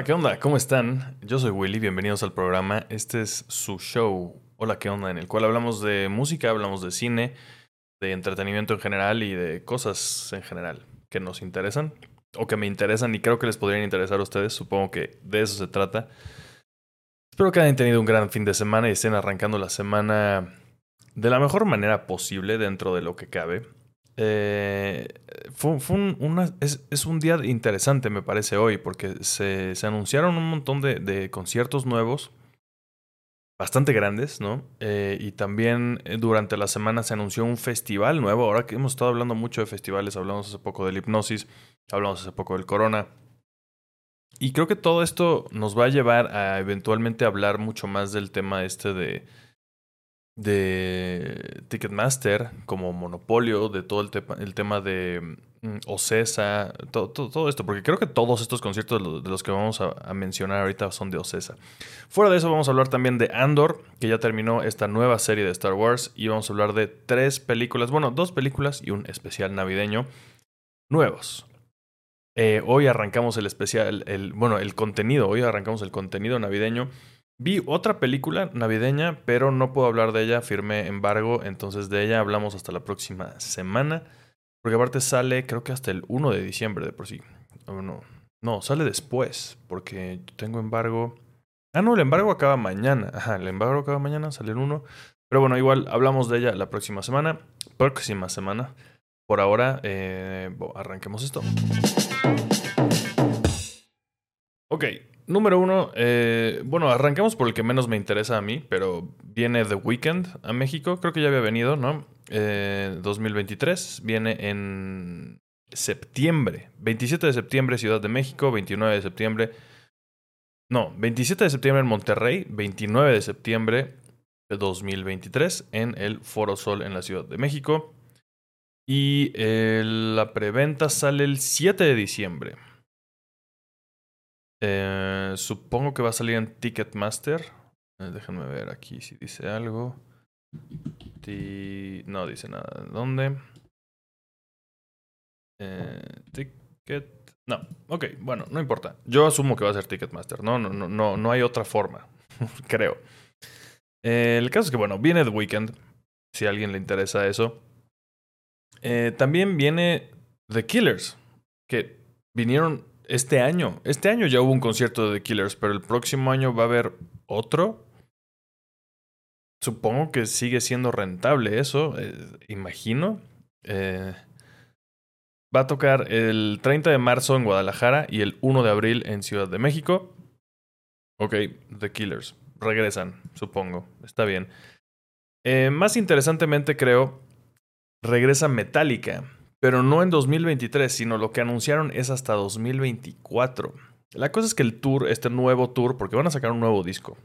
Hola, ¿qué onda? ¿Cómo están? Yo soy Willy, bienvenidos al programa. Este es su show, Hola, ¿qué onda? En el cual hablamos de música, hablamos de cine, de entretenimiento en general y de cosas en general que nos interesan o que me interesan y creo que les podrían interesar a ustedes. Supongo que de eso se trata. Espero que hayan tenido un gran fin de semana y estén arrancando la semana de la mejor manera posible dentro de lo que cabe. Eh, fue, una, es, un día interesante, me parece, hoy, porque se, anunciaron un montón de, de, conciertos nuevos, bastante grandes, ¿no? Eh, y también eh, durante la semana se anunció un festival nuevo. Ahora que hemos estado hablando mucho de festivales, hablamos hace poco del hipnosis, hablamos hace poco del corona. Y creo que todo esto nos va a llevar a eventualmente hablar mucho más del tema este de de Ticketmaster como monopolio, de todo el, tema de mm, Ocesa, todo, todo, esto, porque creo que todos estos conciertos de los, que vamos a, mencionar ahorita son de Ocesa. Fuera de eso vamos a hablar también de Andor, que ya terminó esta nueva serie de Star Wars, y vamos a hablar de tres películas, bueno, dos películas y un especial navideño nuevos. Eh, hoy arrancamos el especial, el, bueno, el contenido, hoy arrancamos el contenido navideño Vi otra película navideña, pero no puedo hablar de ella, firmé embargo, entonces de ella hablamos hasta la próxima semana, porque aparte sale creo que hasta el 1 de diciembre de por sí. no, no, sale después, porque tengo embargo. Ah, no, el embargo acaba mañana. Ajá, el embargo acaba mañana, sale el 1. Pero bueno, igual hablamos de ella la próxima semana. Próxima semana. Por ahora, eh, arranquemos esto. Ok, Número uno, eh, bueno, arrancamos por el que menos me interesa a mí, pero viene The Weeknd a México. Creo que ya había venido, ¿no? 2023. Eh, viene en septiembre. 27 de septiembre, Ciudad de México. 29 de septiembre. No, 27 de septiembre en Monterrey. 29 de septiembre de 2023 en el Foro Sol en la Ciudad de México. Y eh, la preventa sale el 7 de diciembre. Eh, supongo que va a salir en Ticketmaster. Eh, déjenme ver aquí si dice algo. No dice nada. ¿Dónde? Eh, ticket. No, ok, bueno, no importa. Yo asumo que va a ser Ticketmaster. No, no, no, no, no hay otra forma. Creo. el caso es que, bueno, viene The Weekend. Si a alguien le interesa eso. también viene The Killers. Que vinieron este año. Este año ya hubo un concierto de The Killers, pero el próximo año va a haber otro. Supongo que sigue siendo rentable eso, eh, imagino. Eh, va a tocar el 30 de marzo en Guadalajara y el 1 de abril en Ciudad de México. Ok, The Killers. Regresan, supongo. Está bien. Eh, más interesantemente, creo, regresa Metallica pero no en 2023, sino lo que anunciaron es hasta 2024. La cosa es que el tour, este nuevo tour, porque van a sacar un nuevo disco.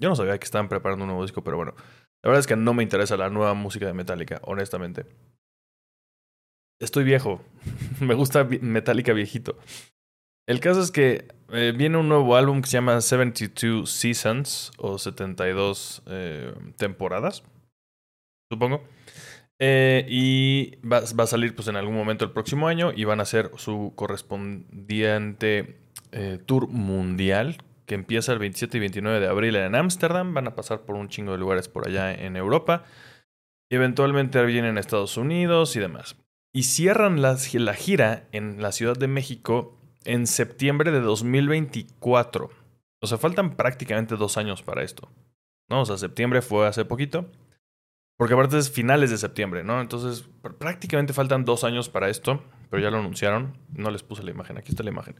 Yo no sabía que estaban preparando un nuevo disco, pero bueno, la verdad es que no me interesa la nueva música de Metallica, honestamente. Estoy viejo, me gusta Metallica viejito. El caso es que eh, viene un nuevo álbum que se llama 72 Seasons o 72 eh, temporadas, supongo. Eh, y va, a salir pues en algún momento el próximo año y van a hacer su correspondiente eh, tour mundial que empieza el 27 y 29 de abril en Ámsterdam. Van a pasar por un chingo de lugares por allá en Europa. Y eventualmente vienen a Estados Unidos y demás. Y cierran la, la gira en la Ciudad de México en septiembre de 2024. O sea, faltan prácticamente dos años para esto. ¿no? O sea, septiembre fue hace poquito. Porque aparte es finales de septiembre, ¿no? Entonces prácticamente faltan dos años para esto, pero ya lo anunciaron. No les puse la imagen, aquí está la imagen.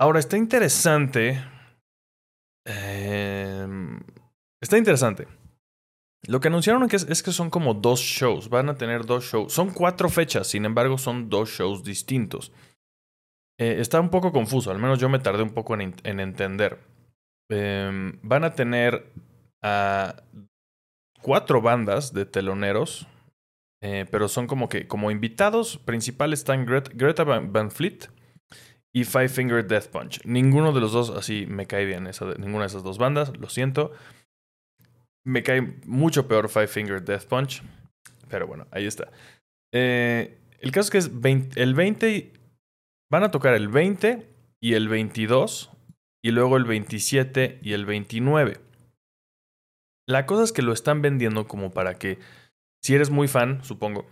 Ahora, está interesante. Em, está interesante. Lo que anunciaron es, que son como dos shows. Van a tener dos shows. Son cuatro fechas, sin embargo, son dos shows distintos. Eh, está un poco confuso, al menos yo me tardé un poco en, en entender. Em, van a tener a cuatro bandas de teloneros, eh, pero son como que como invitados principales están Greta Van Fleet y Five Finger Death Punch. Ninguno de los dos así me cae bien, ninguna de esas dos bandas, lo siento. Me cae mucho peor Five Finger Death Punch, pero bueno, ahí está. Eh, el caso es que es el 20, van a tocar el 20 y el 22 y luego el 27 y el 29. La cosa es que lo están vendiendo como para que, si eres muy fan, supongo,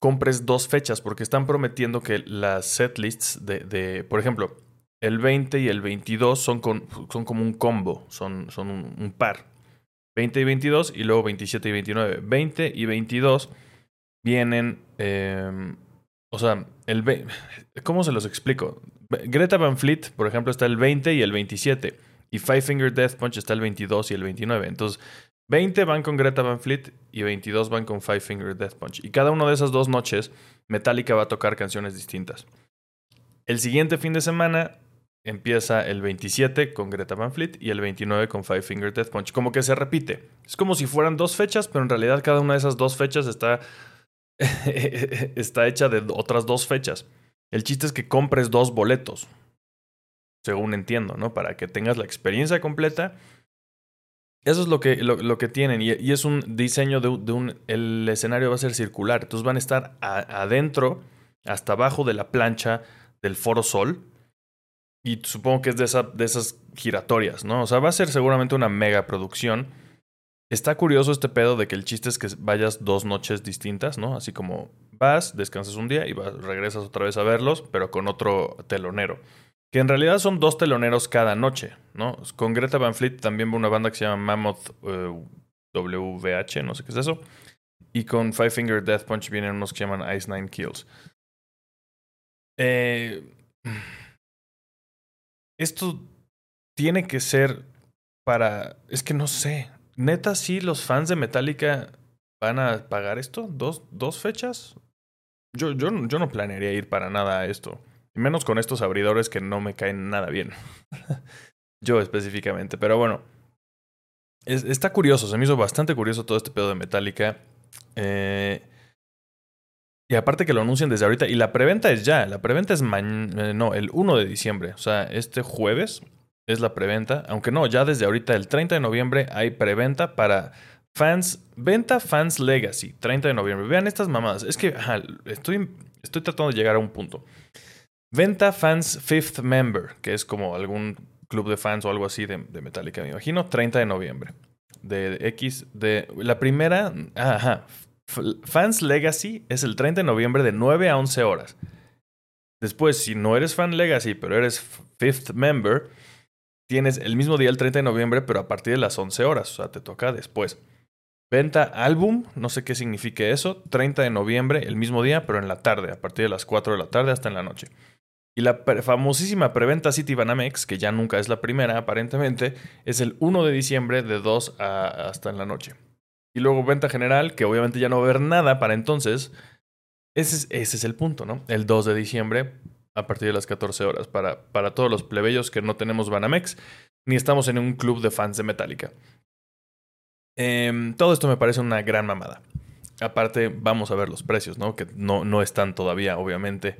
compres dos fechas, porque están prometiendo que las setlists de, de por ejemplo, el 20 y el 22 son, son como un combo, son, son un, par. 20 y 22 y luego 27 y 29. 20 y 22 vienen, em, o sea, el ¿cómo se los explico? Greta Van Fleet, por ejemplo, está el 20 y el 27. Y Five Finger Death Punch está el 22 y el 29. Entonces, 20 van con Greta Van Fleet y 22 van con Five Finger Death Punch. Y cada una de esas dos noches, Metallica va a tocar canciones distintas. El siguiente fin de semana empieza el 27 con Greta Van Fleet y el 29 con Five Finger Death Punch. Como que se repite. Es como si fueran dos fechas, pero en realidad cada una de esas dos fechas está, está hecha de otras dos fechas. El chiste es que compres dos boletos, según entiendo, ¿no? Para que tengas la experiencia completa eso es lo que, lo, que tienen y, es un diseño de, un... El escenario va a ser circular, entonces van a estar adentro, hasta abajo de la plancha del Foro Sol y supongo que es de, esa, de esas giratorias, ¿no? O sea, va a ser seguramente una mega producción. Está curioso este pedo de que el chiste es que vayas dos noches distintas, ¿no? Así como vas, descansas un día y vas, regresas otra vez a verlos, pero con otro telonero que en realidad son dos teloneros cada noche, ¿no? Con Greta Van Fleet también va una banda que se llama Mammoth WVH, no sé qué es eso. Y con Five Finger Death Punch vienen unos que se llaman Ice Nine Kills. Eh, esto tiene que ser para... Es que no sé. Neta, sí, los fans de Metallica van a pagar esto. ¿Dos, dos fechas? Yo, yo, yo no planearía ir para nada a esto. Menos con estos abridores que no me caen nada bien. Yo específicamente. Pero bueno. está curioso. Se me hizo bastante curioso todo este pedo de Metallica. Eh, y aparte que lo anuncian desde ahorita. Y la preventa es ya. La preventa es mañana. Eh, no, el 1 de diciembre. O sea, este jueves es la preventa. Aunque no, ya desde ahorita, el 30 de noviembre, hay preventa para fans. Venta Fans Legacy. 30 de noviembre. Vean estas mamadas. Es que estoy, estoy tratando de llegar a un punto. Venta Fans Fifth Member, que es como algún club de fans o algo así de, Metallica, me imagino, 30 de noviembre. De X, de la primera, ajá, Fans Legacy es el 30 de noviembre de 9 a 11 horas. Después, si no eres fan Legacy, pero eres Fifth Member, tienes el mismo día el 30 de noviembre, pero a partir de las 11 horas, o sea, te toca después. Venta álbum, no sé qué signifique eso, 30 de noviembre, el mismo día, pero en la tarde, a partir de las 4 de la tarde hasta en la noche. Y la famosísima preventa City Banamex, que ya nunca es la primera aparentemente, es el 1 de diciembre de 2 a, hasta en la noche. Y luego venta general, que obviamente ya no va a haber nada para entonces. Ese es, ese es el punto, ¿no? El 2 de diciembre a partir de las 14 horas para, para todos los plebeyos que no tenemos Banamex ni estamos en un club de fans de Metallica. Em, todo esto me parece una gran mamada. Aparte, vamos a ver los precios, ¿no? Que no, no están todavía, obviamente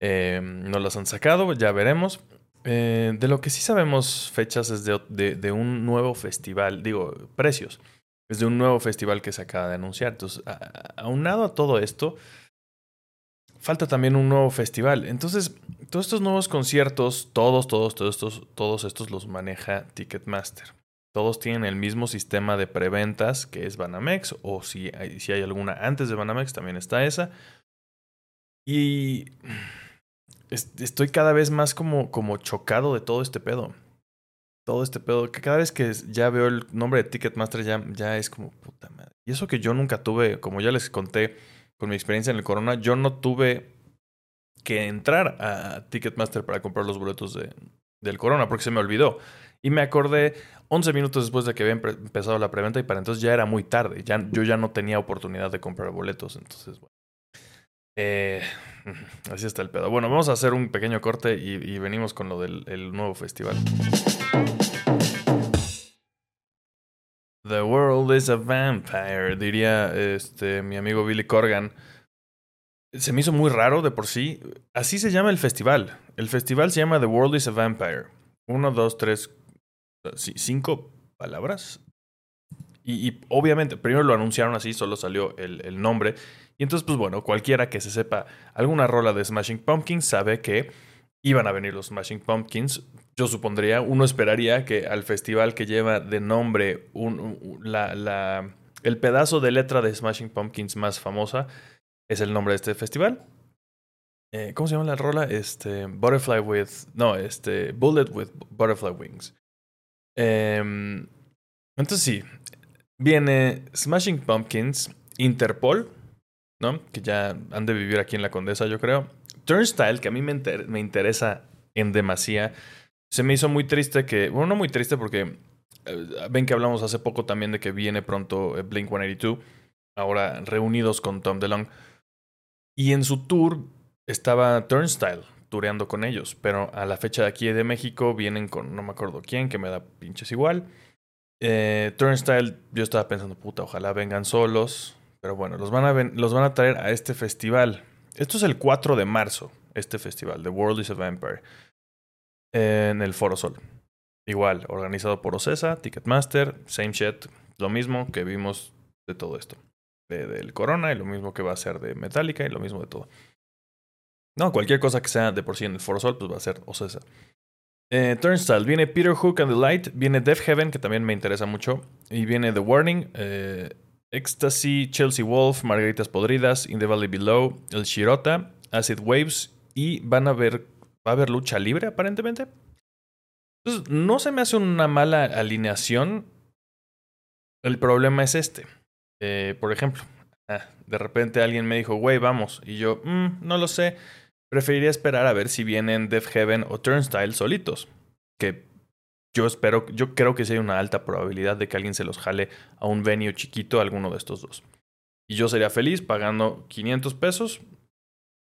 eh, no las han sacado, ya veremos. Eh, de lo que sí sabemos fechas es de, de, un nuevo festival, digo, precios. Es de un nuevo festival que se acaba de anunciar. Entonces, aunado a todo esto, falta también un nuevo festival. Entonces, todos estos nuevos conciertos, todos, todos, todos estos, todos estos los maneja Ticketmaster. Todos tienen el mismo sistema de preventas que es Banamex, o si hay, si hay alguna antes de Banamex, también está esa. Y estoy cada vez más como, como chocado de todo este pedo. Todo este pedo. Que cada vez que ya veo el nombre de Ticketmaster ya, ya es como puta madre. Y eso que yo nunca tuve, como ya les conté con mi experiencia en el Corona, yo no tuve que entrar a Ticketmaster para comprar los boletos de, del Corona porque se me olvidó. Y me acordé 11 minutos después de que había empezado la preventa y para entonces ya era muy tarde. Ya, yo ya no tenía oportunidad de comprar boletos. Entonces, bueno. Eh, así está el pedo. Bueno, vamos a hacer un pequeño corte y, venimos con lo del nuevo festival. The world is a vampire, diría este, mi amigo Billy Corgan. Se me hizo muy raro de por sí. Así se llama el festival. El festival se llama The World is a Vampire. Uno, dos, tres, cinco palabras. Y, obviamente, primero lo anunciaron así, solo salió el, el nombre. Y entonces, pues bueno, cualquiera que se sepa alguna rola de Smashing Pumpkins sabe que iban a venir los Smashing Pumpkins yo supondría, uno esperaría que al festival que lleva de nombre la, la, el pedazo de letra de Smashing Pumpkins más famosa es el nombre de este festival. Eh, ¿Cómo se llama la rola? Este, Butterfly with. No, este, Bullet with Butterfly Wings. Em, entonces sí, viene Smashing Pumpkins, Interpol, ¿no? Que ya han de vivir aquí en la Condesa, yo creo. Turnstile, que a mí me, me interesa en demasía. Se me hizo muy triste que, bueno, no muy triste porque eh, ven que hablamos hace poco también de que viene pronto eh, Blink 182, ahora reunidos con Tom DeLonge. Y en su tour estaba Turnstile tureando con ellos, pero a la fecha de aquí de México vienen con no me acuerdo quién, que me da pinches igual. Eh, Turnstile, yo estaba pensando, puta, ojalá vengan solos, pero bueno, los van, a los van a traer a este festival. Esto es el 4 de marzo, este festival, The World is a Vampire, en el Foro Sol. Igual, organizado por Ocesa, Ticketmaster, same shit, lo mismo que vimos de todo esto. De, del Corona y lo mismo que va a ser de Metallica y lo mismo de todo. No, cualquier cosa que sea de por sí en el Foro Sol, pues va a ser Ocesa. Eh, Turnstile, viene Peter Hook and the Light, viene Death Heaven, que también me interesa mucho, y viene The Warning, eh, Ecstasy, Chelsea Wolf, Margaritas Podridas, In the Valley Below, El Shirota, Acid Waves, y van a ver, va a haber lucha libre aparentemente. Entonces, no se me hace una mala alineación. El problema es este. Eh, por ejemplo, ah, de repente alguien me dijo, güey, vamos. Y yo, mm, no lo sé. Preferiría esperar a ver si vienen Death Heaven o Turnstile solitos. Que yo espero, yo creo que sí hay una alta probabilidad de que alguien se los jale a un venue chiquito a alguno de estos dos. Y yo sería feliz pagando 500 pesos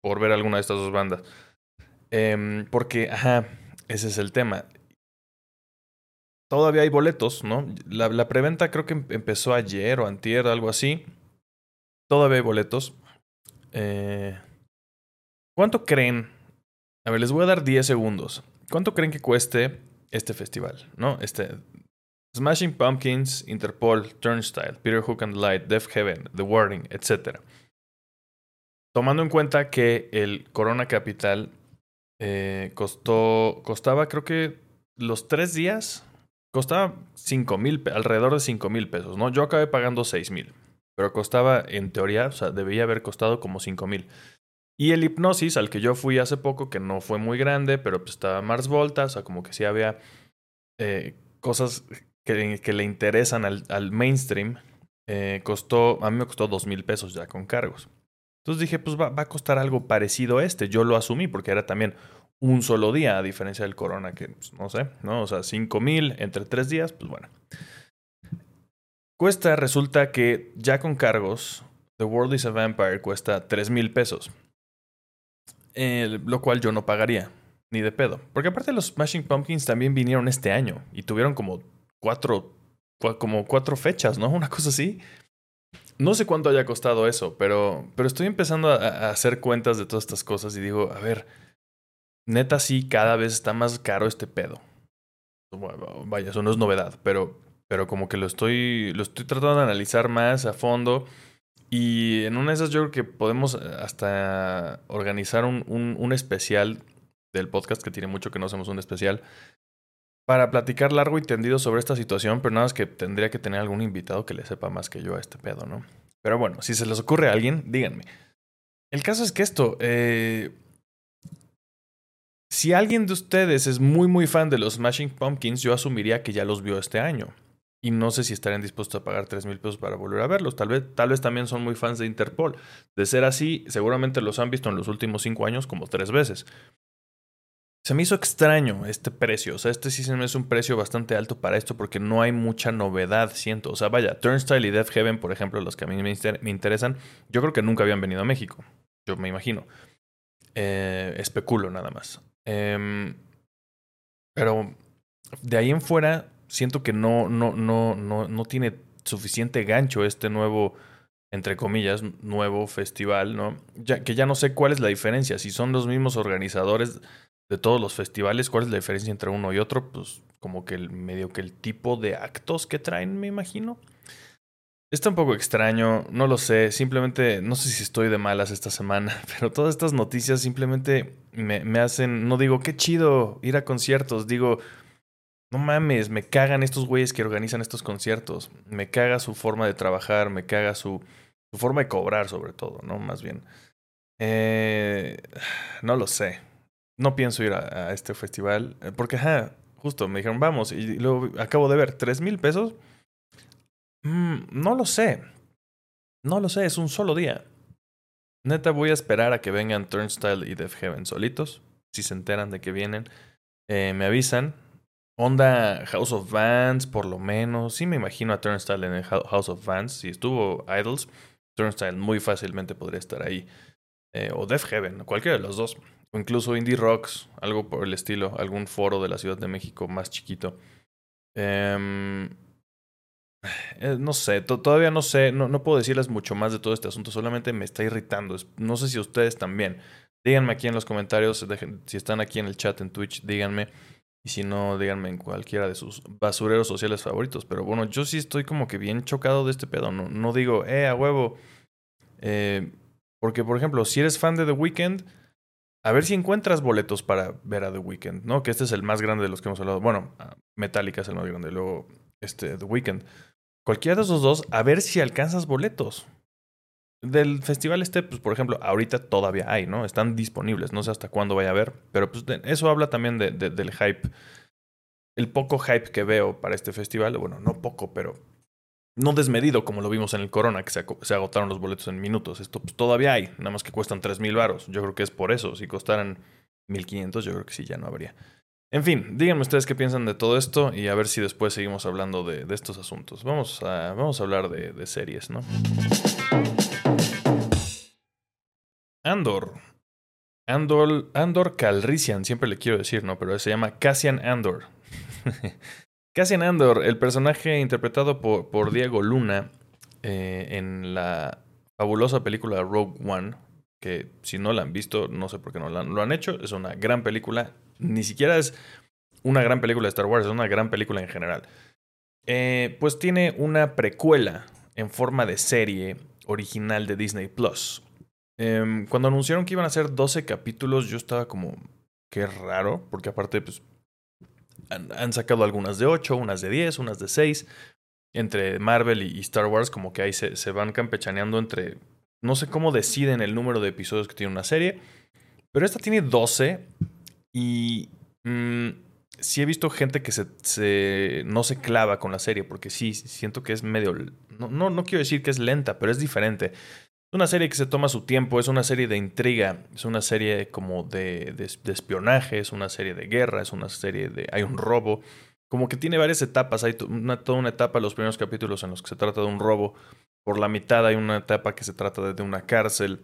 por ver alguna de estas dos bandas. Eh, porque, ajá, ese es el tema todavía hay boletos, ¿no? La, la preventa creo que em, empezó ayer o antier, algo así. Todavía hay boletos. Eh, ¿Cuánto creen? A ver, les voy a dar 10 segundos. ¿Cuánto creen que cueste este festival? ¿No? Este. Smashing Pumpkins, Interpol, Turnstile, Peter Hook and Light, Death Heaven, The Warning, etc. Tomando en cuenta que el Corona Capital eh, costó, costaba creo que los tres días Costaba mil, alrededor de 5 mil pesos, ¿no? Yo acabé pagando 6 mil, pero costaba, en teoría, o sea, debía haber costado como 5 mil. Y el hipnosis al que yo fui hace poco, que no fue muy grande, pero pues estaba Mars Volta, o sea, como que sí había eh, cosas que, le interesan al, mainstream, eh, costó, a mí me costó 2 mil pesos ya con cargos. Entonces dije, pues va, a costar algo parecido a este. Yo lo asumí porque era también un solo día, a diferencia del corona, que pues, no sé, ¿no? O sea, 5 mil entre tres días, pues bueno. Cuesta, resulta que ya con cargos, The World is a Vampire cuesta 3 mil pesos. Lo cual yo no pagaría, ni de pedo. Porque aparte los Smashing Pumpkins también vinieron este año y tuvieron como cuatro, como cuatro fechas, ¿no? Una cosa así. No sé cuánto haya costado eso, pero, pero estoy empezando a, a hacer cuentas de todas estas cosas y digo, a ver, neta sí, cada vez está más caro este pedo. vaya, eso no es novedad, pero, pero como que lo estoy, lo estoy tratando de analizar más a fondo. Y en una de esas yo creo que podemos hasta organizar un, un, un especial del podcast, que tiene mucho que no hacemos un especial, para platicar largo y tendido sobre esta situación, pero nada más que tendría que tener algún invitado que le sepa más que yo a este pedo, ¿no? Pero bueno, si se les ocurre a alguien, díganme. El caso es que esto, eh, si alguien de ustedes es muy muy fan de los Smashing Pumpkins, yo asumiría que ya los vio este año. Y no sé si estarían dispuestos a pagar 3 mil pesos para volver a verlos. Tal vez, tal vez también son muy fans de Interpol. De ser así, seguramente los han visto en los últimos 5 años como tres veces. Se me hizo extraño este precio. O sea, este sí se me hace un precio bastante alto para esto porque no hay mucha novedad, siento. O sea, vaya, Turnstile y Death Heaven, por ejemplo, los que a mí me interesan, yo creo que nunca habían venido a México. Yo me imagino. Eh, especulo nada más. Eh, pero de ahí en fuera, siento que no, no, no, no, no tiene suficiente gancho este nuevo, entre comillas, nuevo festival, ¿no? Ya, que ya no sé cuál es la diferencia. Si son los mismos organizadores de todos los festivales, cuál es la diferencia entre uno y otro, pues como que el medio que el tipo de actos que traen, me imagino. Está un poco extraño, no lo sé, simplemente no sé si estoy de malas esta semana, pero todas estas noticias simplemente me, me hacen, no digo, qué chido ir a conciertos, digo, no mames, me cagan estos güeyes que organizan estos conciertos, me caga su forma de trabajar, me caga su, su forma de cobrar sobre todo, ¿no? Más bien. Eh, no lo sé, no pienso ir a, a este festival, eh, porque, ajá, justo me dijeron, vamos, y luego acabo de ver, tres mil pesos Mm, no lo sé. No lo sé, es un solo día. Neta, voy a esperar a que vengan Turnstile y Def Heaven solitos. Si se enteran de que vienen, eh, me avisan. Onda House of Vans, por lo menos. Sí me imagino a Turnstile en el House of Vans. Si estuvo Idols, Turnstile muy fácilmente podría estar ahí. Eh, o Def Heaven, cualquiera de los dos. O incluso Indie Rocks, algo por el estilo. Algún foro de la Ciudad de México más chiquito. Eh, eh, no sé, todavía no sé, no, no, puedo decirles mucho más de todo este asunto, solamente me está irritando. No sé si ustedes también. Díganme aquí en los comentarios, si están aquí en el chat en Twitch, díganme. Y si no, díganme en cualquiera de sus basureros sociales favoritos. Pero bueno, yo sí estoy como que bien chocado de este pedo. No, no digo, eh, a huevo. Eh, porque, por ejemplo, si eres fan de The Weeknd, a ver si encuentras boletos para ver a The Weeknd, ¿no? Que este es el más grande de los que hemos hablado. Bueno, Metallica es el más grande. Luego, este, The Weeknd. Cualquiera de esos dos, a ver si alcanzas boletos. Del festival este, pues por ejemplo, ahorita todavía hay, ¿no? Están disponibles, no sé hasta cuándo vaya a haber, pero pues eso habla también de, del hype. El poco hype que veo para este festival, bueno, no poco, pero no desmedido como lo vimos en el Corona, que se, agotaron los boletos en minutos. Esto pues, todavía hay, nada más que cuestan 3 mil varos. Yo creo que es por eso. Si costaran 1500, yo creo que sí, ya no habría. En fin, díganme ustedes qué piensan de todo esto y a ver si después seguimos hablando de, estos asuntos. Vamos a, vamos a hablar de, series, ¿no? Andor. Andor, Andor Calrissian, siempre le quiero decir, ¿no? Pero se llama Cassian Andor. Cassian Andor, el personaje interpretado por, por Diego Luna eh, en la fabulosa película Rogue One, que si no la han visto, no sé por qué no lo han hecho, es una gran película, ni siquiera es una gran película de Star Wars, es una gran película en general. Eh, pues tiene una precuela en forma de serie original de Disney Plus. Em, cuando anunciaron que iban a ser 12 capítulos, yo estaba como, qué raro, porque aparte, pues, han, sacado algunas de 8, unas de 10, unas de 6. Entre Marvel y, Star Wars, como que ahí se, van campechaneando entre. No sé cómo deciden el número de episodios que tiene una serie. Pero esta tiene 12 y mm, sí he visto gente que se, no se clava con la serie, porque sí, siento que es medio... No, no, no quiero decir que es lenta, pero es diferente. Una serie que se toma su tiempo, es una serie de intriga, es una serie como de, de, espionaje, es una serie de guerra, es una serie de... hay un robo. Como que tiene varias etapas, hay toda una etapa los primeros capítulos en los que se trata de un robo, por la mitad hay una etapa que se trata de una cárcel,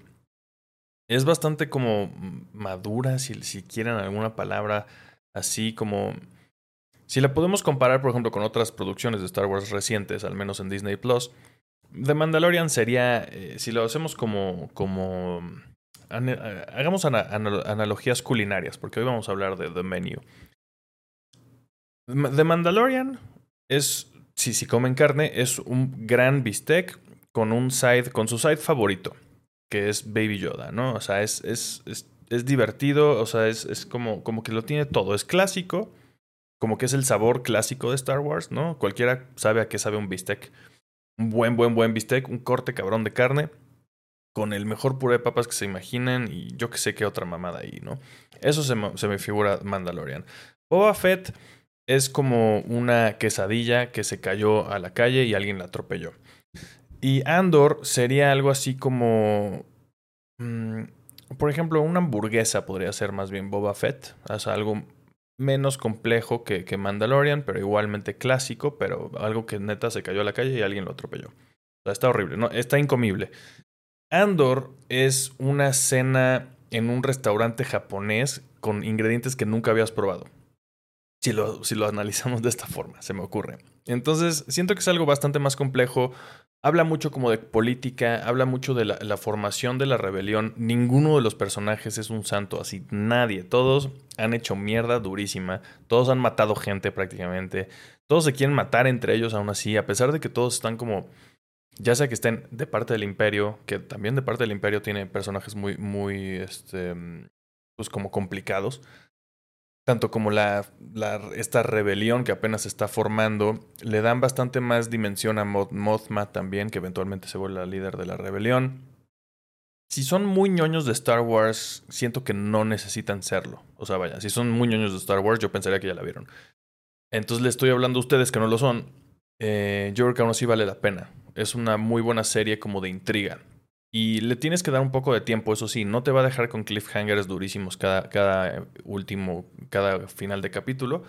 es bastante como madura, si, si quieren alguna palabra así como... Si la podemos comparar, por ejemplo, con otras producciones de Star Wars recientes, al menos en Disney Plus, The Mandalorian sería, eh, si lo hacemos como, como hagamos analogías culinarias, porque hoy vamos a hablar de The Menu. The Mandalorian es, si, si comen carne, es un gran bistec con un side, con su side favorito que es Baby Yoda, ¿no? O sea, es, es, es, divertido, o sea, es, es como, como que lo tiene todo. Es clásico, como que es el sabor clásico de Star Wars, ¿no? Cualquiera sabe a qué sabe un bistec. Un buen, buen, buen bistec, un corte cabrón de carne, con el mejor puré de papas que se imaginen y yo que sé qué otra mamada ahí, ¿no? Eso se me, figura Mandalorian. Boba Fett es como una quesadilla que se cayó a la calle y alguien la atropelló. Y Andor sería algo así como. Mm, por ejemplo, una hamburguesa podría ser más bien Boba Fett. O sea, algo menos complejo que, que, Mandalorian, pero igualmente clásico, pero algo que neta se cayó a la calle y alguien lo atropelló. Está horrible, no, está incomible. Andor es una cena en un restaurante japonés con ingredientes que nunca habías probado. Si lo, si lo analizamos de esta forma, se me ocurre. Entonces, siento que es algo bastante más complejo, Habla mucho como de política, habla mucho de la, formación de la rebelión. Ninguno de los personajes es un santo, así nadie. Todos han hecho mierda durísima, todos han matado gente prácticamente, todos se quieren matar entre ellos aún así, a pesar de que todos están como ya sea que estén de parte del imperio, que también de parte del imperio tiene personajes muy, muy, este, pues como complicados, tanto como la, esta rebelión que apenas se está formando, le dan bastante más dimensión a Mothma también, que eventualmente se vuelve la líder de la rebelión. Si son muy ñoños de Star Wars, siento que no necesitan serlo. O sea, vaya, si son muy ñoños de Star Wars, yo pensaría que ya la vieron. Entonces le estoy hablando a ustedes que no lo son. Eh, yo creo que aún así vale la pena. Es una muy buena serie como de intriga. Y le tienes que dar un poco de tiempo, eso sí, no te va a dejar con cliffhangers durísimos cada, cada último, cada final de capítulo,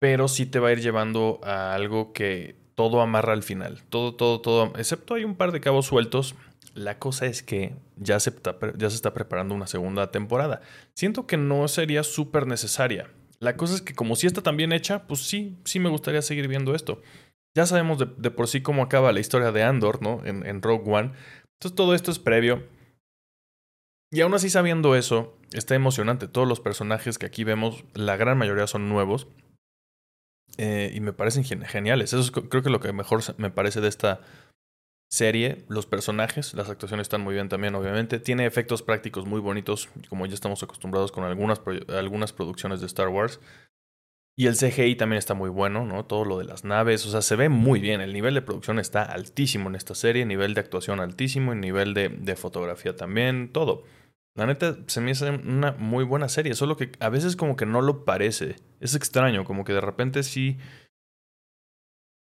pero sí te va a ir llevando a algo que todo amarra al final, todo, todo, todo, excepto hay un par de cabos sueltos. La cosa es que ya se está, ya se está preparando una segunda temporada. Siento que no sería súper necesaria. La cosa es que como si está tan bien hecha, pues sí, sí me gustaría seguir viendo esto. Ya sabemos de, por sí cómo acaba la historia de Andor, ¿no? En, en Rogue One. Entonces todo esto es previo. Y aún así sabiendo eso, está emocionante. Todos los personajes que aquí vemos, la gran mayoría son nuevos. Eh, y me parecen geniales. Eso es creo que lo que mejor me parece de esta serie. Los personajes, las actuaciones están muy bien también, obviamente. Tiene efectos prácticos muy bonitos, como ya estamos acostumbrados con algunas, algunas producciones de Star Wars. Y el CGI también está muy bueno, ¿no? Todo lo de las naves, o sea, se ve muy bien. El nivel de producción está altísimo en esta serie, nivel de actuación altísimo, el nivel de, de fotografía también, todo. La neta, se me hace una muy buena serie, solo que a veces como que no lo parece. Es extraño, como que de repente sí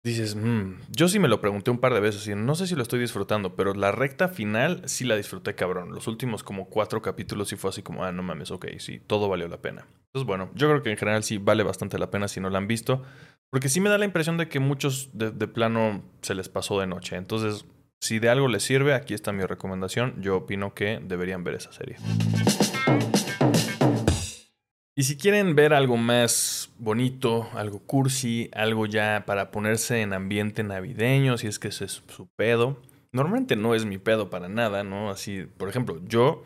dices, mmm, yo sí me lo pregunté un par de veces y no sé si lo estoy disfrutando, pero la recta final sí la disfruté cabrón. Los últimos como cuatro capítulos sí fue así como, ah, no mames, ok, sí, todo valió la pena. Entonces, bueno, yo creo que en general sí vale bastante la pena si no la han visto, porque sí me da la impresión de que muchos de plano se les pasó de noche. Entonces, si de algo les sirve, aquí está mi recomendación. Yo opino que deberían ver esa serie. Y si quieren ver algo más bonito, algo cursi, algo ya para ponerse en ambiente navideño, si es que ese es su pedo. Normalmente no es mi pedo para nada, ¿no? Así, por ejemplo, yo,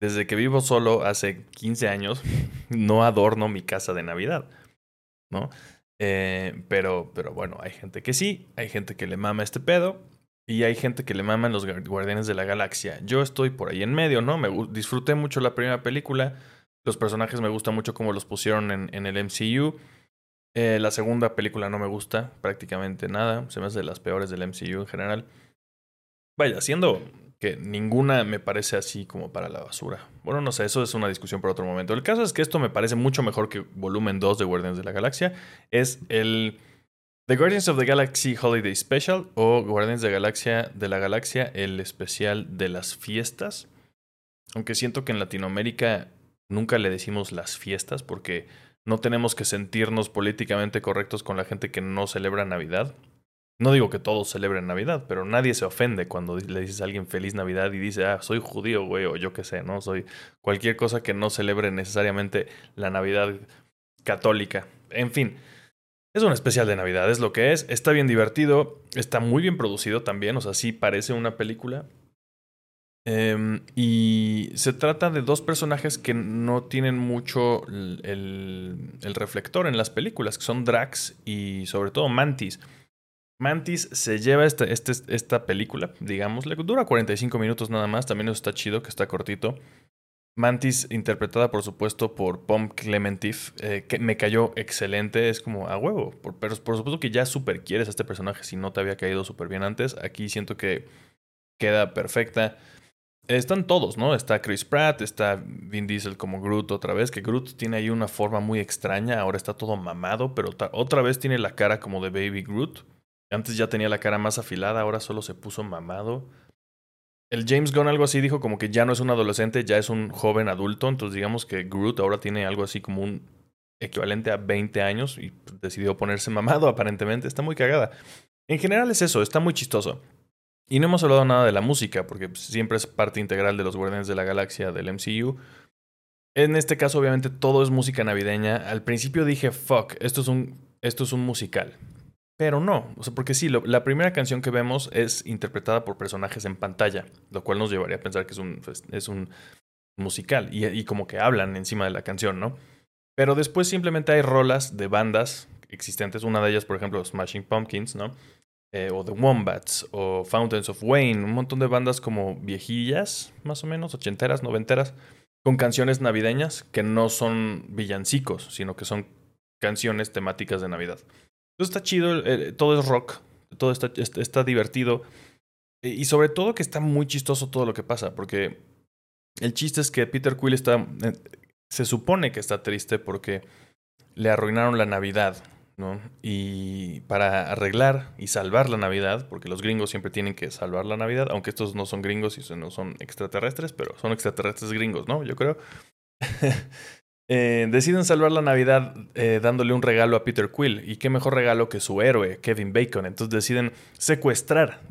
desde que vivo solo hace 15 años, no adorno mi casa de Navidad, ¿no? Eh, pero, pero bueno, hay gente que sí, hay gente que le mama este pedo. Y hay gente que le maman los Guardianes de la Galaxia. Yo estoy por ahí en medio, ¿no? Me disfruté mucho la primera película los personajes me gustan mucho como los pusieron en, en el MCU. Eh, la segunda película no me gusta prácticamente nada. Se me hace de las peores del MCU en general. Vaya, siendo que ninguna me parece así como para la basura. Bueno, no sé, eso es una discusión para otro momento. El caso es que esto me parece mucho mejor que volumen 2 de Guardians de la Galaxia. Es el The Guardians of the Galaxy Holiday Special o Guardians de, Galaxia, de la Galaxia, el especial de las fiestas. Aunque siento que en Latinoamérica Nunca le decimos las fiestas porque no tenemos que sentirnos políticamente correctos con la gente que no celebra Navidad. No digo que todos celebren Navidad, pero nadie se ofende cuando le dices a alguien feliz Navidad y dice, ah, soy judío, güey, o yo qué sé, ¿no? Soy cualquier cosa que no celebre necesariamente la Navidad católica. En fin, es un especial de Navidad, es lo que es. Está bien divertido, está muy bien producido también, o sea, sí parece una película. Em, y se trata de dos personajes que no tienen mucho el, el, reflector en las películas, que son Drax y sobre todo Mantis. Mantis se lleva esta, este, esta película, digamos, le dura 45 minutos nada más, también está chido, que está cortito. Mantis, interpretada por supuesto por Pom Clementif, eh, que me cayó excelente, es como a huevo, pero por supuesto que ya súper quieres a este personaje si no te había caído súper bien antes, aquí siento que queda perfecta. Están todos, ¿no? Está Chris Pratt, está Vin Diesel como Groot otra vez, que Groot tiene ahí una forma muy extraña, ahora está todo mamado, pero otra vez tiene la cara como de Baby Groot. Antes ya tenía la cara más afilada, ahora solo se puso mamado. El James Gunn algo así dijo como que ya no es un adolescente, ya es un joven adulto, entonces digamos que Groot ahora tiene algo así como un equivalente a 20 años y decidió ponerse mamado aparentemente, está muy cagada. En general es eso, está muy chistoso. Y no hemos hablado nada de la música, porque pues, siempre es parte integral de los Guardianes de la Galaxia del MCU. En este caso, obviamente, todo es música navideña. Al principio dije, fuck, esto es un, esto es un musical. Pero no, o sea, porque sí, la primera canción que vemos es interpretada por personajes en pantalla, lo cual nos llevaría a pensar que es un, pues, es un musical y, y como que hablan encima de la canción, ¿no? Pero después simplemente hay rolas de bandas existentes, una de ellas, por ejemplo, Smashing Pumpkins, ¿no? Eh, o The Wombats, o Fountains of Wayne, un montón de bandas como viejillas, más o menos, ochenteras, noventeras, con canciones navideñas que no son villancicos, sino que son canciones temáticas de Navidad. Entonces está chido, todo es rock, todo está, está divertido. Y sobre todo que está muy chistoso todo lo que pasa, porque el chiste es que Peter Quill está. Eh, se supone que está triste porque le arruinaron la Navidad, Y para arreglar y salvar la Navidad, porque los gringos siempre tienen que salvar la Navidad, aunque estos no son gringos y no son extraterrestres, pero son extraterrestres gringos, ¿no? Yo creo. Eh, deciden salvar la Navidad eh, dándole un regalo a Peter Quill. Y qué mejor regalo que su héroe, Kevin Bacon. Entonces deciden secuestrar,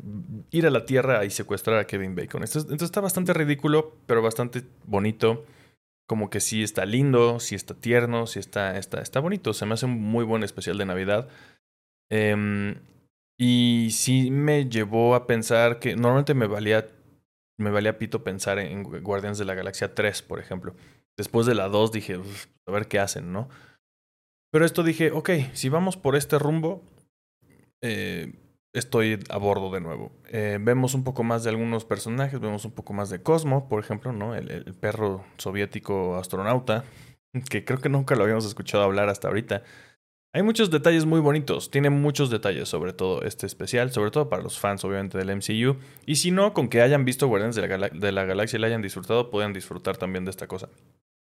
ir a la Tierra y secuestrar a Kevin Bacon. Entonces, está bastante ridículo, pero bastante bonito. Como que sí está lindo, sí está tierno, sí está, está, está bonito. Se me hace un muy buen especial de Navidad. Em, y sí me llevó a pensar que normalmente me valía, me valía pito pensar en Guardianes de la Galaxia 3, por ejemplo Después de la 2 dije, a ver qué hacen, ¿no? Pero esto dije, ok, si vamos por este rumbo, eh, estoy a bordo de nuevo. Eh, vemos un poco más de algunos personajes, vemos un poco más de Cosmo, por ejemplo, ¿no? El, perro soviético astronauta, que creo que nunca lo habíamos escuchado hablar hasta ahorita. Hay muchos detalles muy bonitos, tiene muchos detalles sobre todo este especial, sobre todo para los fans obviamente del MCU. Y si no, con que hayan visto Guardianes de la, de la Galaxia y la hayan disfrutado, pueden disfrutar también de esta cosa.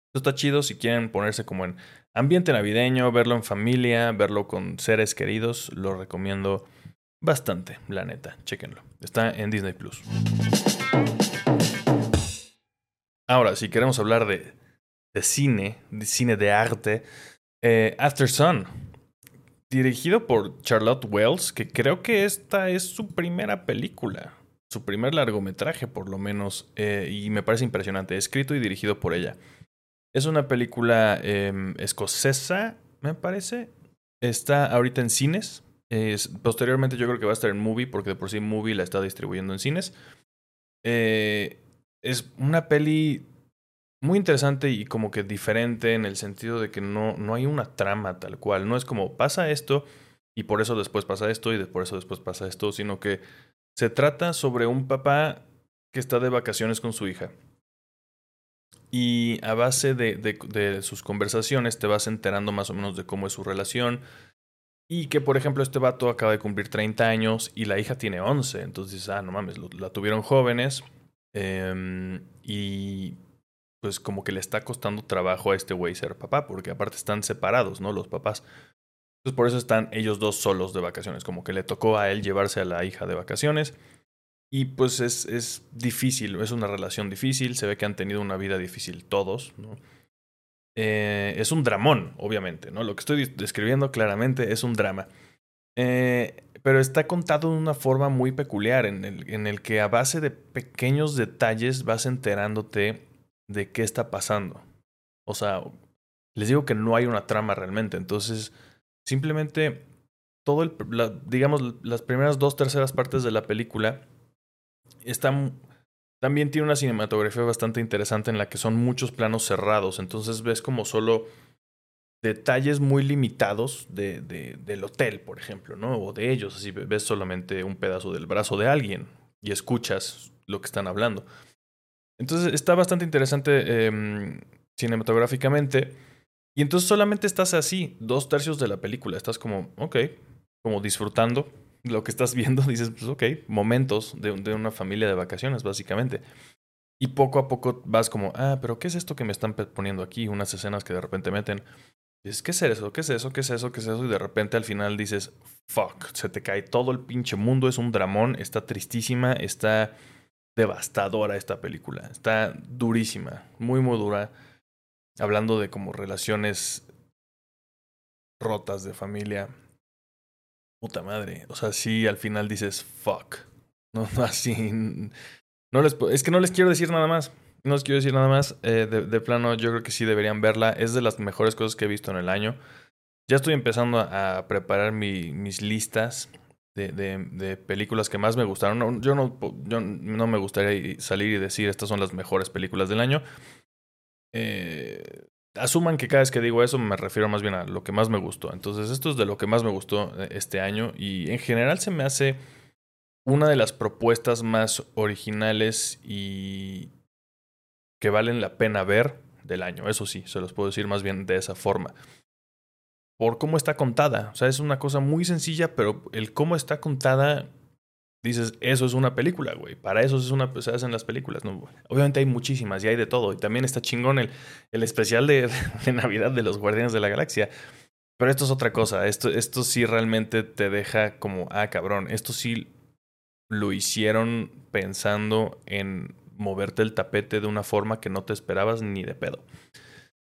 Esto está chido si quieren ponerse como en ambiente navideño, verlo en familia, verlo con seres queridos, lo recomiendo bastante, la neta, chéquenlo. Está en Disney Plus. Ahora, si queremos hablar de, cine, de cine de arte, eh, After Sun, dirigido por Charlotte Wells, que creo que esta es su primera película, su primer largometraje por lo menos, eh, y me parece impresionante, escrito y dirigido por ella. Es una película em, escocesa, me parece. Está ahorita en cines. Posteriormente yo creo que va a estar en Movie, porque de por sí Movie la está distribuyendo en cines. Eh, es una peli muy interesante y como que diferente en el sentido de que no, no hay una trama tal cual. No es como pasa esto y por eso después pasa esto y por eso después pasa esto, sino que se trata sobre un papá que está de vacaciones con su hija y a base de, de, sus conversaciones te vas enterando más o menos de cómo es su relación. Y que, por ejemplo, este vato acaba de cumplir 30 años y la hija tiene 11. Entonces ah, no mames, la tuvieron jóvenes. Em, y pues como que le está costando trabajo a este güey ser papá, porque aparte están separados, ¿no? Los papás. Entonces por eso están ellos dos solos de vacaciones. Como que le tocó a él llevarse a la hija de vacaciones. Y pues es, es difícil, es una relación difícil, se ve que han tenido una vida difícil todos, ¿no? Eh, es un dramón, obviamente, ¿no? Lo que estoy describiendo claramente es un drama. Eh, pero está contado de una forma muy peculiar, en el, en el que a base de pequeños detalles vas enterándote de qué está pasando. O sea, les digo que no hay una trama realmente, entonces simplemente todo el, digamos, las primeras dos terceras partes de la película está, también tiene una cinematografía bastante interesante en la que son muchos planos cerrados, entonces ves como solo detalles muy limitados de, de, del hotel, por ejemplo, ¿no? O de ellos, así ves solamente un pedazo del brazo de alguien y escuchas lo que están hablando. Entonces está bastante interesante em, cinematográficamente. Y entonces solamente estás así, dos tercios de la película. Estás como, ok, como disfrutando lo que estás viendo, dices, pues ok, momentos de, una familia de vacaciones, básicamente. Y poco a poco vas como, ah, pero ¿qué es esto que me están poniendo aquí? Unas escenas que de repente meten. dices, ¿qué es eso? ¿Qué es eso? ¿Qué es eso? ¿Qué es eso? Y de repente al final dices, fuck, se te cae todo el pinche mundo, es un dramón, está tristísima, está devastadora esta película, está durísima, muy, muy dura. Hablando de como relaciones rotas de familia, puta madre. O sea, sí, al final dices, fuck. No, así. No les, es que no les quiero decir nada más. No les quiero decir nada más. Eh, de, plano, yo creo que sí deberían verla. Es de las mejores cosas que he visto en el año. Ya estoy empezando a, preparar mi, mis listas de, películas que más me gustaron. yo, no, yo no me gustaría salir y decir estas son las mejores películas del año. Eh, asuman que cada vez que digo eso me refiero más bien a lo que más me gustó. Entonces, esto es de lo que más me gustó eh, este año y en general se me hace una de las propuestas más originales y que valen la pena ver del año. Eso sí, se los puedo decir más bien de esa forma. Por cómo está contada. O sea, es una cosa muy sencilla, pero el cómo está contada dices, eso es una película, güey. Para eso es una, se hacen las películas, ¿no? Obviamente hay muchísimas y hay de todo. Y también está chingón el, el especial de, de, Navidad de los Guardianes de la Galaxia. Pero esto es otra cosa. Esto, esto sí realmente te deja como, ah, cabrón, esto sí lo hicieron pensando en moverte el tapete de una forma que no te esperabas ni de pedo.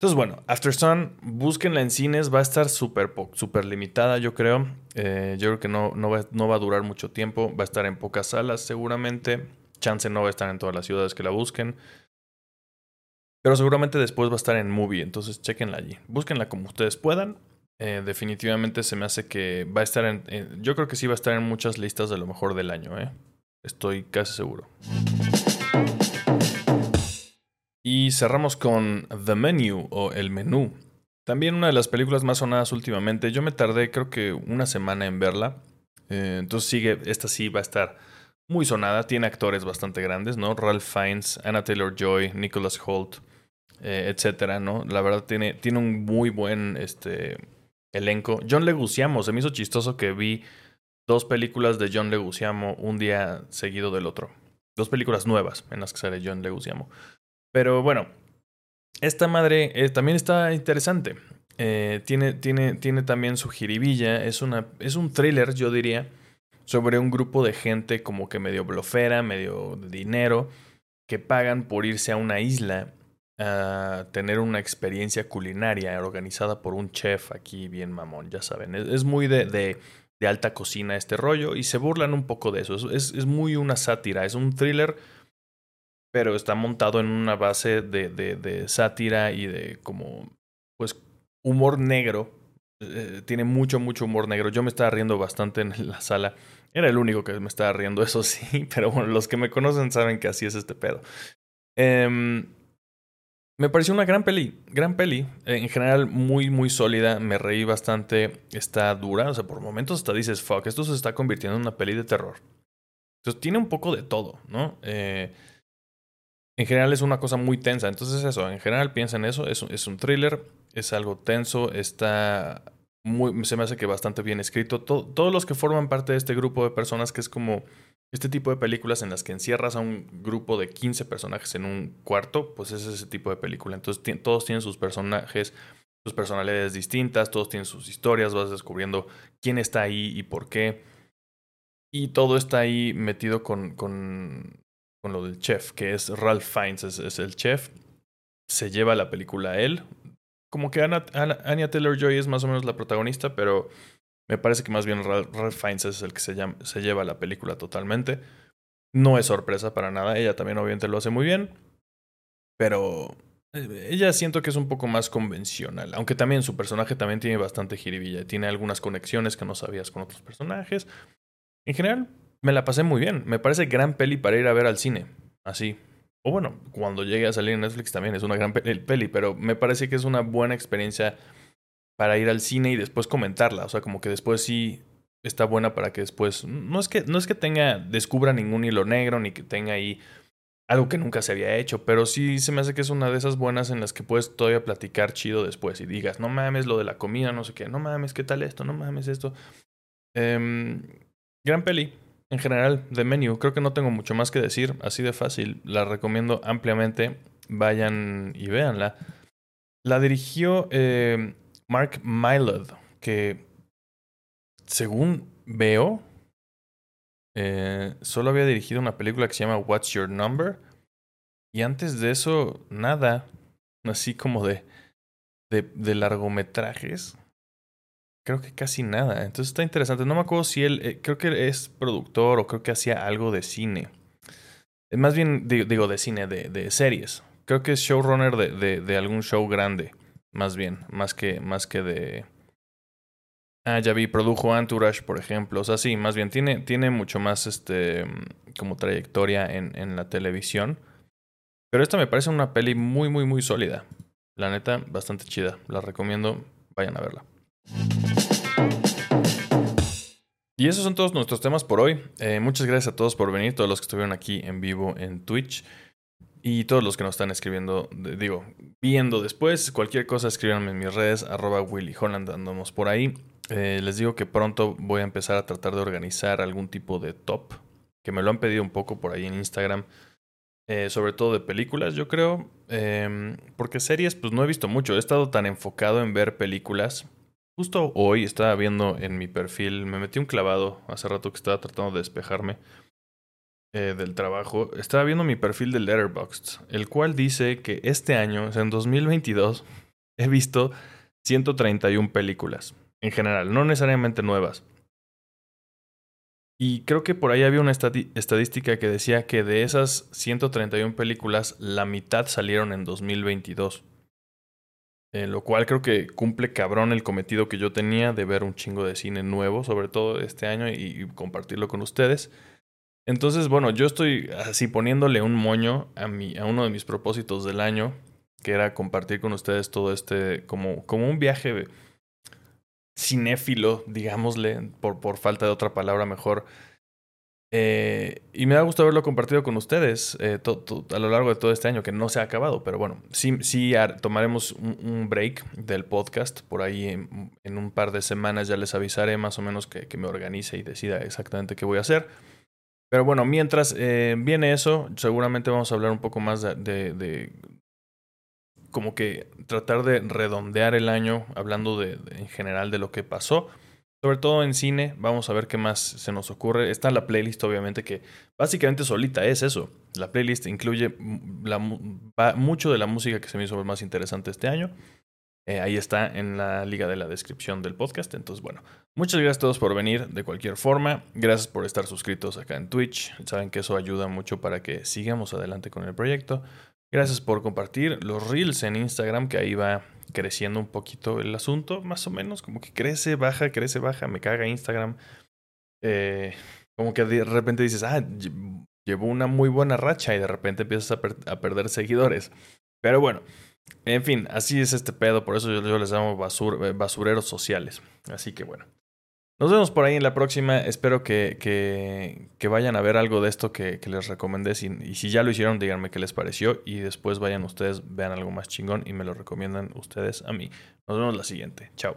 Entonces, bueno, After Sun, búsquenla en cines, va a estar súper super limitada, yo creo. Eh, yo creo que no, no, va, no va a durar mucho tiempo, va a estar en pocas salas seguramente. Chance no va a estar en todas las ciudades que la busquen. Pero seguramente después va a estar en movie, entonces chequenla allí. Búsquenla como ustedes puedan. Eh, definitivamente se me hace que va a estar en, Yo creo que sí va a estar en muchas listas de lo mejor del año, ¿eh? Estoy casi seguro. Y cerramos con The Menu o El Menú. También una de las películas más sonadas últimamente. Yo me tardé creo que una semana en verla. Eh, entonces sigue, esta sí va a estar muy sonada. Tiene actores bastante grandes, ¿no? Ralph Fiennes, Anna Taylor-Joy, Nicholas Holt, eh, etcétera, ¿no? La verdad tiene, tiene un muy buen este, elenco. John Leguizamo, se me hizo chistoso que vi dos películas de John Leguizamo un día seguido del otro. Dos películas nuevas en las que sale John Leguizamo. Pero bueno, esta madre eh, también está interesante. Eh, tiene, tiene, tiene también su jiribilla. Es, una, es un thriller, yo diría, sobre un grupo de gente como que medio blofera, medio de dinero, que pagan por irse a una isla a tener una experiencia culinaria organizada por un chef aquí bien mamón, ya saben. Es, muy de, de, de, alta cocina este rollo y se burlan un poco de eso. Es, es muy una sátira, es un thriller pero está montado en una base de, de, sátira y de como, pues, humor negro. Eh, tiene mucho, mucho humor negro. Yo me estaba riendo bastante en la sala. Era el único que me estaba riendo, eso sí, pero bueno, los que me conocen saben que así es este pedo. Eh, me pareció una gran peli, gran peli. En general, muy, muy sólida. Me reí bastante. Está dura. O sea, por momentos hasta dices, fuck, esto se está convirtiendo en una peli de terror. Entonces, tiene un poco de todo, ¿no? Eh, en general es una cosa muy tensa. Entonces eso, en general piensa en eso. Es, es un thriller, es algo tenso, está muy, se me hace que bastante bien escrito. todos los que forman parte de este grupo de personas que es como este tipo de películas en las que encierras a un grupo de 15 personajes en un cuarto, pues es ese tipo de película. Entonces todos tienen sus personajes, sus personalidades distintas, todos tienen sus historias, vas descubriendo quién está ahí y por qué. Y todo está ahí metido con, con con lo del chef, que es Ralph Fiennes, es, el chef. Se lleva la película a él. Como que Anna, Anya Taylor Joy es más o menos la protagonista, pero me parece que más bien Ralph, Fiennes es el que se, se lleva la película totalmente. No es sorpresa para nada, ella también obviamente lo hace muy bien, pero eh, ella siento que es un poco más convencional, aunque también su personaje también tiene bastante jiribilla, tiene algunas conexiones que no sabías con otros personajes. En general, me la pasé muy bien. Me parece gran peli para ir a ver al cine. Así. O bueno, cuando llegue a salir en Netflix también es una gran peli, pero me parece que es una buena experiencia para ir al cine y después comentarla. O sea, como que después sí está buena para que después. No es que, no es que tenga, descubra ningún hilo negro, ni que tenga ahí algo que nunca se había hecho, pero sí se me hace que es una de esas buenas en las que puedes todavía platicar chido después y digas, no mames lo de la comida, no sé qué, no mames, ¿qué tal esto? No mames esto. Eh, gran peli, en general de Menu. Creo que no tengo mucho más que decir, así de fácil. La recomiendo ampliamente. Vayan y véanla. La dirigió eh, Mark Mylod, que según veo, eh, solo había dirigido una película que se llama What's Your Number. Y antes de eso, nada. Así como de, de largometrajes creo que casi nada. Entonces está interesante. No me acuerdo si él, eh, creo que es productor o creo que hacía algo de cine. Eh, más bien, digo, de cine, de, de series. Creo que es showrunner de, de, algún show grande, más bien, más que, más que de... Ah, ya vi, produjo Entourage, por ejemplo. O sea, sí, más bien, tiene, tiene mucho más, este, como trayectoria en, en la televisión. Pero esta me parece una peli muy, muy, muy sólida. La neta, bastante chida. La recomiendo. Vayan a verla. Y esos son todos nuestros temas por hoy. Eh, muchas gracias a todos por venir, todos los que estuvieron aquí en vivo en Twitch y todos los que nos están escribiendo, digo, viendo después. Cualquier cosa, escríbanme en mis redes, arroba Willy Holland, andamos por ahí. Eh, les digo que pronto voy a empezar a tratar de organizar algún tipo de top, que me lo han pedido un poco por ahí en Instagram. Eh, sobre todo de películas, yo creo. Em, porque series, pues no he visto mucho. He estado tan enfocado en ver películas Justo hoy estaba viendo en mi perfil, me metí un clavado hace rato que estaba tratando de despejarme eh, del trabajo. Estaba viendo mi perfil de Letterboxd, el cual dice que este año, o sea, en 2022, he visto 131 películas en general, no necesariamente nuevas. Y creo que por ahí había una estadística que decía que de esas 131 películas, la mitad salieron en 2022. Eh, lo cual creo que cumple cabrón el cometido que yo tenía de ver un chingo de cine nuevo, sobre todo este año, y, compartirlo con ustedes. Entonces, bueno, yo estoy así poniéndole un moño a, mi, a uno de mis propósitos del año, que era compartir con ustedes todo este, como, como un viaje cinéfilo, digámosle, por, por falta de otra palabra mejor, eh, y me da gusto haberlo compartido con ustedes eh, a lo largo de todo este año, que no se ha acabado, pero bueno, sí, sí tomaremos un, break del podcast por ahí en, un par de semanas, ya les avisaré más o menos que, me organice y decida exactamente qué voy a hacer. Pero bueno, mientras eh, viene eso, seguramente vamos a hablar un poco más de, de, como que tratar de redondear el año, hablando de, en general de lo que pasó sobre todo en cine, vamos a ver qué más se nos ocurre. Está la playlist, obviamente, que básicamente solita es eso. La playlist incluye mucho de la música que se me hizo más interesante este año. Eh, ahí está en la liga de la descripción del podcast. Entonces, bueno, muchas gracias a todos por venir de cualquier forma. Gracias por estar suscritos acá en Twitch. Saben que eso ayuda mucho para que sigamos adelante con el proyecto. Gracias por compartir los reels en Instagram, que ahí va creciendo un poquito el asunto, más o menos, como que crece, baja, crece, baja, me caga Instagram. Eh, como que de repente dices, ah, llevo una muy buena racha y de repente empiezas a, perder seguidores. Pero bueno, en fin, así es este pedo, por eso yo, les llamo eh, basureros sociales. Así que bueno. Nos vemos por ahí en la próxima. Espero que, que, que vayan a ver algo de esto que, que les recomendé. y si ya lo hicieron, díganme qué les pareció. Y después vayan ustedes, vean algo más chingón y me lo recomiendan ustedes a mí. Nos vemos la siguiente. Chao.